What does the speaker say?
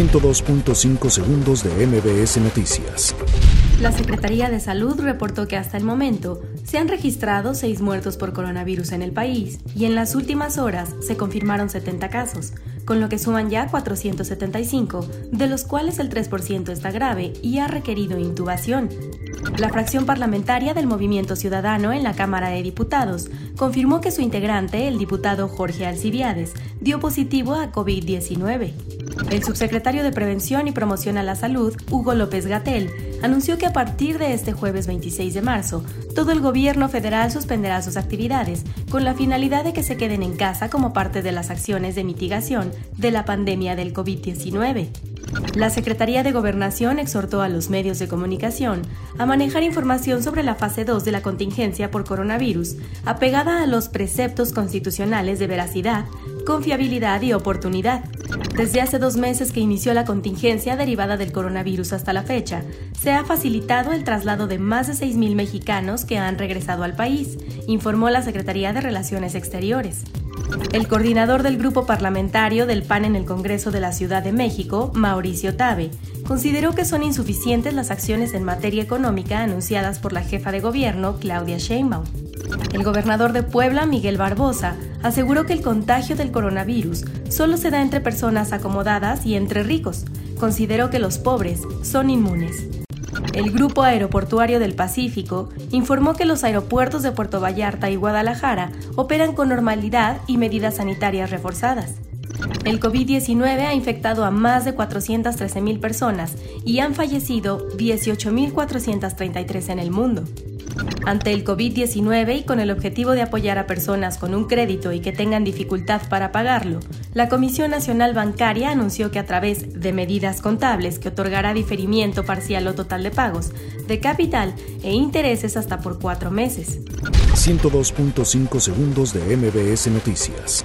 102.5 segundos de MBS Noticias. La Secretaría de Salud reportó que hasta el momento se han registrado seis muertos por coronavirus en el país y en las últimas horas se confirmaron 70 casos, con lo que suman ya 475, de los cuales el 3% está grave y ha requerido intubación. La fracción parlamentaria del Movimiento Ciudadano en la Cámara de Diputados confirmó que su integrante, el diputado Jorge Alcibiades, dio positivo a COVID-19. El subsecretario de Prevención y Promoción a la Salud, Hugo López Gatel, anunció que a partir de este jueves 26 de marzo, todo el gobierno federal suspenderá sus actividades con la finalidad de que se queden en casa como parte de las acciones de mitigación de la pandemia del COVID-19. La Secretaría de Gobernación exhortó a los medios de comunicación a manejar información sobre la fase 2 de la contingencia por coronavirus, apegada a los preceptos constitucionales de veracidad, confiabilidad y oportunidad. Desde hace dos meses que inició la contingencia derivada del coronavirus hasta la fecha, se ha facilitado el traslado de más de 6.000 mexicanos que han regresado al país, informó la Secretaría de Relaciones Exteriores. El coordinador del grupo parlamentario del PAN en el Congreso de la Ciudad de México, Mauricio Tabe, consideró que son insuficientes las acciones en materia económica anunciadas por la jefa de gobierno, Claudia Sheinbaum. El gobernador de Puebla, Miguel Barbosa, aseguró que el contagio del coronavirus solo se da entre personas acomodadas y entre ricos. Consideró que los pobres son inmunes. El Grupo Aeroportuario del Pacífico informó que los aeropuertos de Puerto Vallarta y Guadalajara operan con normalidad y medidas sanitarias reforzadas. El COVID-19 ha infectado a más de 413.000 personas y han fallecido 18.433 en el mundo. Ante el COVID-19 y con el objetivo de apoyar a personas con un crédito y que tengan dificultad para pagarlo, la Comisión Nacional Bancaria anunció que a través de medidas contables que otorgará diferimiento parcial o total de pagos, de capital e intereses hasta por cuatro meses. 102.5 segundos de MBS Noticias.